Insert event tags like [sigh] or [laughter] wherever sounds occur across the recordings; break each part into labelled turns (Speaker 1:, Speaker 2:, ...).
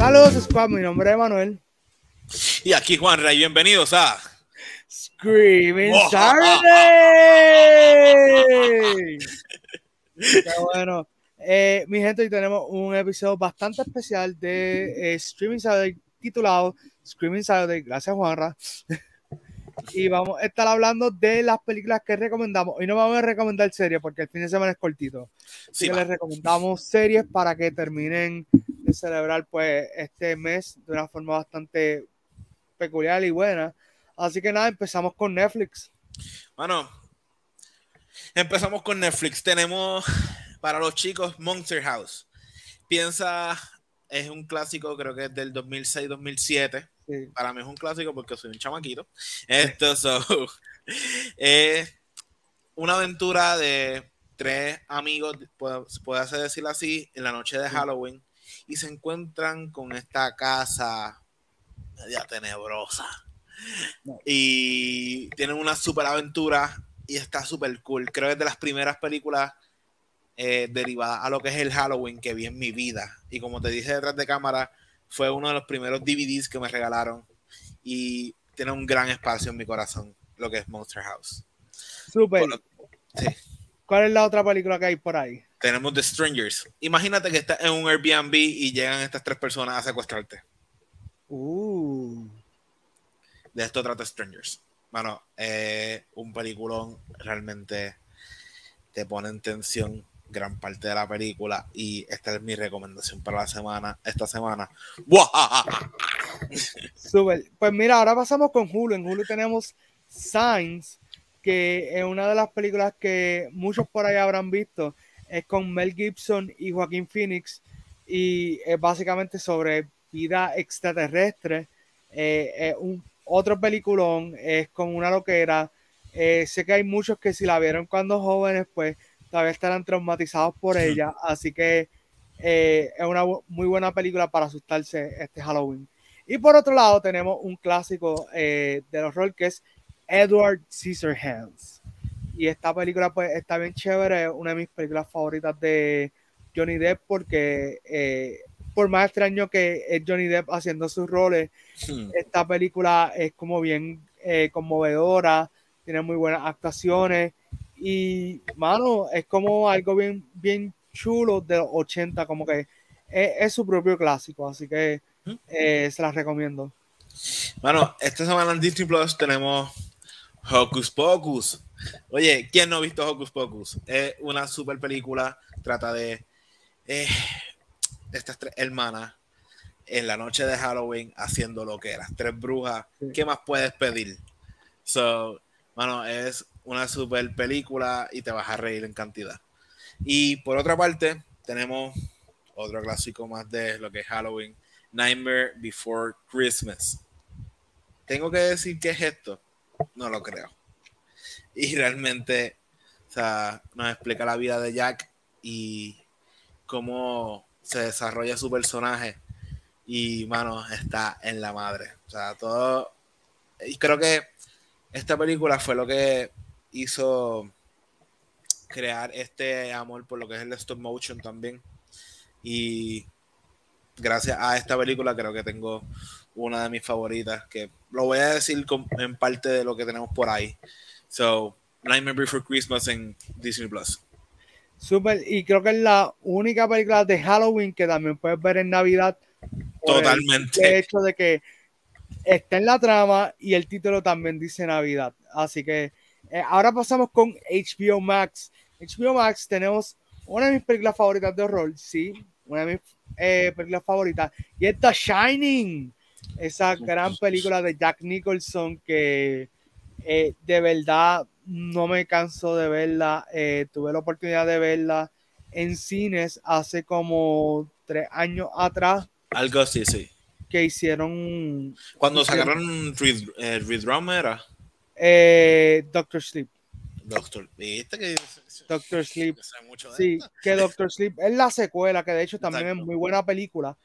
Speaker 1: Saludos. Mi nombre es Manuel.
Speaker 2: Y aquí Juan Ray, bienvenidos a
Speaker 1: Screaming
Speaker 2: Oh.
Speaker 1: Saturday. Qué bueno. Eh, mi gente, hoy tenemos un episodio bastante especial de eh, Screaming Saturday titulado Screaming Saturday. Gracias, Juanra. y vamos a estar hablando de las películas que recomendamos. Hoy no vamos a recomendar series porque el fin de semana es cortito. Así
Speaker 2: Sí,
Speaker 1: que
Speaker 2: va.
Speaker 1: les recomendamos series para que terminen celebrar pues este mes de una forma bastante peculiar y buena. Así que nada, empezamos con Netflix.
Speaker 2: Bueno, empezamos con Netflix. Tenemos para los chicos Monster House. Piensa, es un clásico, creo que es del 2006-2007.
Speaker 1: Sí.
Speaker 2: Para mí es un clásico porque soy un chamaquito. Esto so, [laughs] es una aventura de tres amigos, puede, puede ser decirlo así, en la noche de. Halloween y se encuentran con esta casa media tenebrosa. Y tienen una super aventura y está súper cool. Creo que es de las primeras películas eh, derivadas a lo que es el Halloween que vi en mi vida. Y como te dije detrás de cámara, fue uno de los primeros DVDs que me regalaron y tiene un gran espacio en mi corazón, lo que es Monster House.
Speaker 1: Súper.
Speaker 2: Por- sí.
Speaker 1: ¿Cuál es la otra película que hay por ahí?
Speaker 2: Tenemos The Strangers. Imagínate que estás en un Airbnb y llegan estas tres personas a secuestrarte.
Speaker 1: Uh,
Speaker 2: De esto trata Strangers. Bueno, eh, un peliculón realmente te pone en tensión gran parte de la película y esta es mi recomendación para la semana, esta semana. [laughs]
Speaker 1: Súper. Pues mira, ahora pasamos con Hulu. En Hulu tenemos Signs, que es una de las películas que muchos por ahí habrán visto. Es con Mel Gibson y Joaquín Phoenix y es básicamente sobre vida extraterrestre. Eh, es un otro peliculón, es con una loquera. Eh, sé que hay muchos que si la vieron cuando jóvenes, pues todavía estarán traumatizados por ella. Así que eh, es una bu- muy buena película para asustarse este Halloween. Y por otro lado, tenemos un clásico eh, del horror que es Edward Scissorhands. Y esta película, pues, está bien chévere. Es una de mis películas favoritas de Johnny Depp, porque eh, por más extraño que es Johnny Depp haciendo sus roles, esta película es como bien eh, conmovedora, tiene muy buenas actuaciones y, mano, es como algo bien, bien chulo de los 80, como que es, es su propio clásico, así que eh, se las recomiendo.
Speaker 2: Bueno, esta semana en Disney Plus tenemos Hocus Pocus. Oye, ¿quién no ha visto Hocus Pocus? Es una super película, trata de eh, estas tres hermanas en la noche de Halloween haciendo lo que eras, tres brujas. ¿Qué más puedes pedir? So, bueno, es una super película y te vas a reír en cantidad. Y por otra parte, tenemos otro clásico más de lo que es Halloween, Nightmare Before Christmas. Tengo que decir que es esto, no lo creo. Y realmente, o sea, nos explica la vida de Jack y cómo se desarrolla su personaje. Y, mano, está en la madre. O sea, todo. Y creo que esta película fue lo que hizo crear este amor por lo que es el stop motion también. Y gracias a esta película creo que tengo una de mis favoritas, que lo voy a decir con- en parte de lo que tenemos por ahí. So, Nightmare Before Christmas en Disney Plus.
Speaker 1: Súper, y creo que es la única película de Halloween que también puedes ver en Navidad. el
Speaker 2: Totalmente.
Speaker 1: simple hecho de que está en la trama y el título también dice Navidad. Así que eh, ahora pasamos con HBO Max. HBO Max tenemos una de mis películas favoritas de horror, sí, una de mis eh, películas favoritas, y es The Shining, esa gran película de Jack Nicholson que eh, de verdad no me canso de verla. Eh, tuve la oportunidad de verla en cines hace como tres años atrás
Speaker 2: Algo así, sí.
Speaker 1: que hicieron
Speaker 2: Cuando sacaron Reed, eh, Reed Rum era
Speaker 1: eh, Doctor Sleep.
Speaker 2: Doctor. ¿Viste que
Speaker 1: Doctor Sleep. Sí, que Doctor Sleep es la secuela, que de hecho también
Speaker 2: Exacto.
Speaker 1: es muy buena película.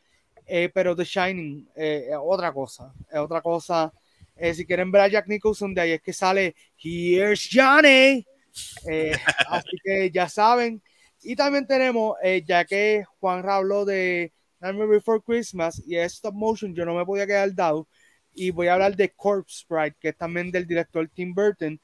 Speaker 1: eh, pero The Shining eh, es otra cosa. Es otra cosa. Eh, si quieren ver a Jack Nicholson, de ahí es que sale Here's Johnny. [laughs] Así que ya saben. Y también tenemos, ya que Juan habló de Nightmare Before Christmas y es stop motion, yo no me podía quedar dado. Y voy a hablar de Corpse Sprite, que es también del director Tim Burton.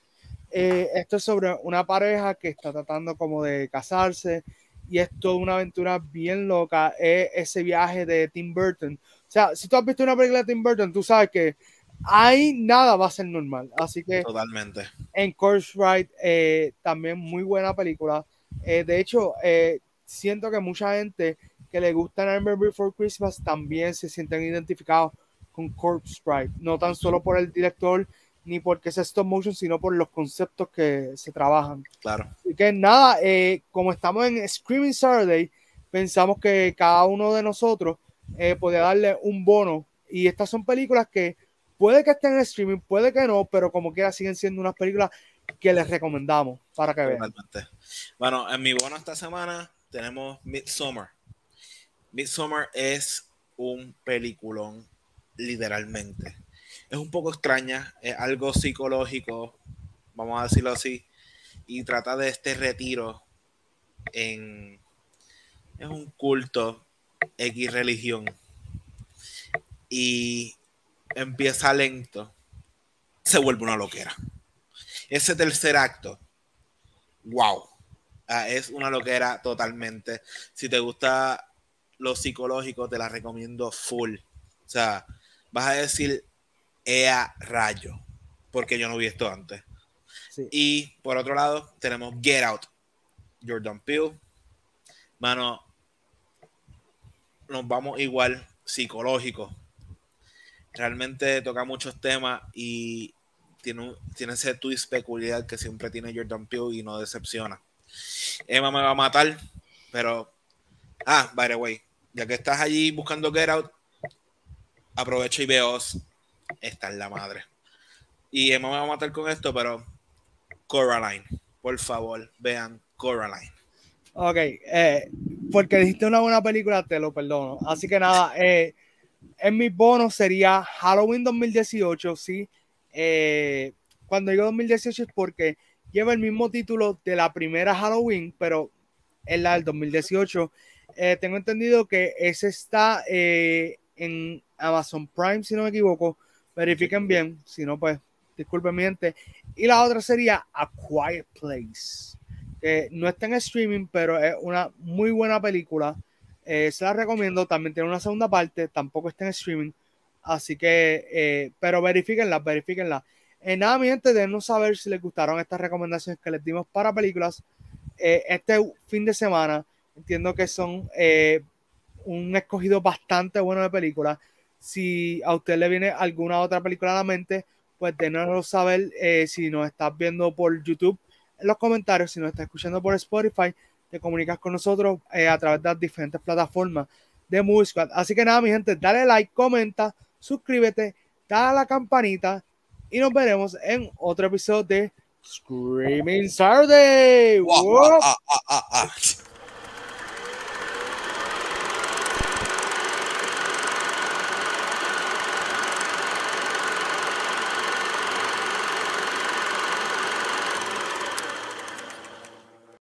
Speaker 1: Eh, esto es sobre una pareja que está tratando como de casarse y es toda una aventura bien loca. Es ese viaje de Tim Burton. O sea, si tú has visto una película de Tim Burton, tú sabes que ahí nada va a ser normal. Así que.
Speaker 2: Totalmente.
Speaker 1: En Course Ride, eh, también muy buena película. Eh, de hecho, eh, siento que mucha gente que le gusta Nightmare Before Christmas también se sienten identificados con Corpse Sprite, no tan solo por el director ni porque es stop motion, sino por los conceptos que se trabajan.
Speaker 2: Claro.
Speaker 1: Así que nada, como estamos en Screaming Saturday, pensamos que cada uno de nosotros eh, podía darle un bono. Y estas son películas que puede que estén en streaming, puede que no, pero como quiera siguen siendo unas películas que les recomendamos para que vean.
Speaker 2: Bueno, en mi bono esta semana tenemos Midsummer. Midsummer es un peliculón, literalmente. Es un poco extraña, es algo psicológico, vamos a decirlo así, y trata de este retiro en es un culto X religión y empieza lento, se vuelve una loquera. Ese tercer acto, wow, ah, es una loquera totalmente. Si te gusta lo psicológico, te la recomiendo full. O sea, vas a decir, ea rayo, porque yo no vi esto antes. Y por otro lado, tenemos Get Out, Jordan Peele. Mano, nos vamos igual psicológico. Realmente toca muchos temas y tiene, tiene ese twist peculiar que siempre tiene Jordan Peele y no decepciona. Emma me va a matar, pero. Ah, by the way, ya que estás allí buscando Get Out, aprovecho y veo. Esta es la madre. Y Emma me va a matar con esto, pero. Coraline, por favor, vean Coraline.
Speaker 1: Ok, eh, porque dijiste una buena película, te lo perdono. Así que nada, eh, en mi bono sería Halloween 2018, sí. Eh, cuando digo 2018 es porque lleva el mismo título de la primera Halloween, pero es la del 2018. tengo entendido que ese está en Amazon Prime, si no me equivoco. Verifiquen bien, si no, pues disculpen mi gente. Y la otra sería A Quiet Place no está en streaming, pero es una muy buena película. Eh, se la recomiendo. También tiene una segunda parte, tampoco está en streaming. Así que, eh, pero verifíquenla, verifíquenla. Eh, nada, mi gente, denos saber si les gustaron estas recomendaciones que les dimos para películas. este fin de semana, entiendo que son un escogido bastante bueno de películas. Si a usted le viene alguna otra película a la mente, pues denoslo saber si nos estás viendo por YouTube en los comentarios. Si nos estás escuchando por Spotify, te comunicas con nosotros eh, a través de las diferentes plataformas de Movie Así que nada, mi gente, dale like, comenta, suscríbete, dale a la campanita y nos veremos en otro episodio de Screaming Saturday.